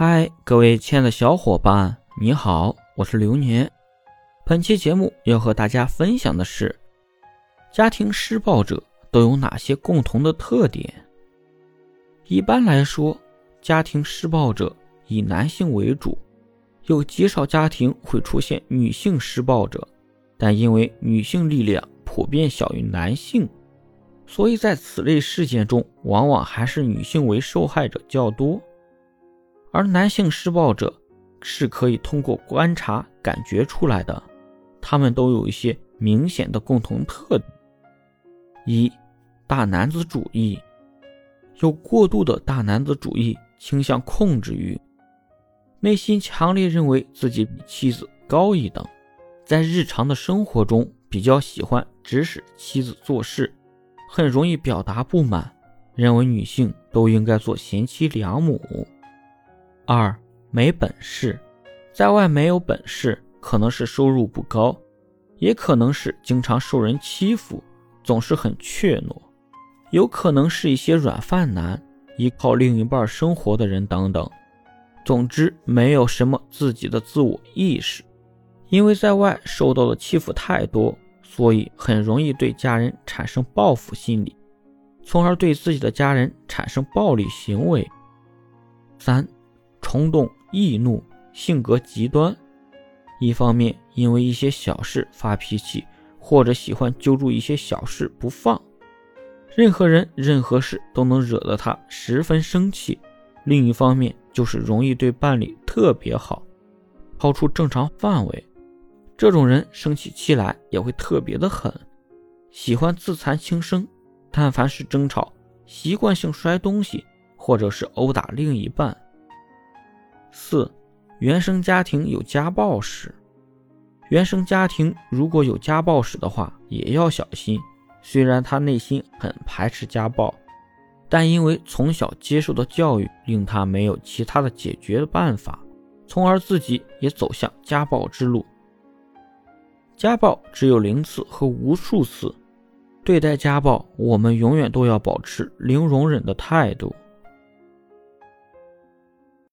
嗨，各位亲爱的小伙伴，你好，我是流年。本期节目要和大家分享的是，家庭施暴者都有哪些共同的特点？一般来说，家庭施暴者以男性为主，有极少家庭会出现女性施暴者，但因为女性力量普遍小于男性，所以在此类事件中，往往还是女性为受害者较多。而男性施暴者是可以通过观察感觉出来的，他们都有一些明显的共同特点：一、大男子主义，有过度的大男子主义倾向控制欲，内心强烈认为自己比妻子高一等，在日常的生活中比较喜欢指使妻子做事，很容易表达不满，认为女性都应该做贤妻良母。二没本事，在外没有本事，可能是收入不高，也可能是经常受人欺负，总是很怯懦，有可能是一些软饭男，依靠另一半生活的人等等。总之，没有什么自己的自我意识，因为在外受到的欺负太多，所以很容易对家人产生报复心理，从而对自己的家人产生暴力行为。三。冲动易怒，性格极端。一方面因为一些小事发脾气，或者喜欢揪住一些小事不放，任何人、任何事都能惹得他十分生气；另一方面就是容易对伴侣特别好，超出正常范围。这种人生起气来也会特别的狠，喜欢自残轻生。但凡是争吵，习惯性摔东西，或者是殴打另一半。四，原生家庭有家暴史。原生家庭如果有家暴史的话，也要小心。虽然他内心很排斥家暴，但因为从小接受的教育令他没有其他的解决办法，从而自己也走向家暴之路。家暴只有零次和无数次，对待家暴，我们永远都要保持零容忍的态度。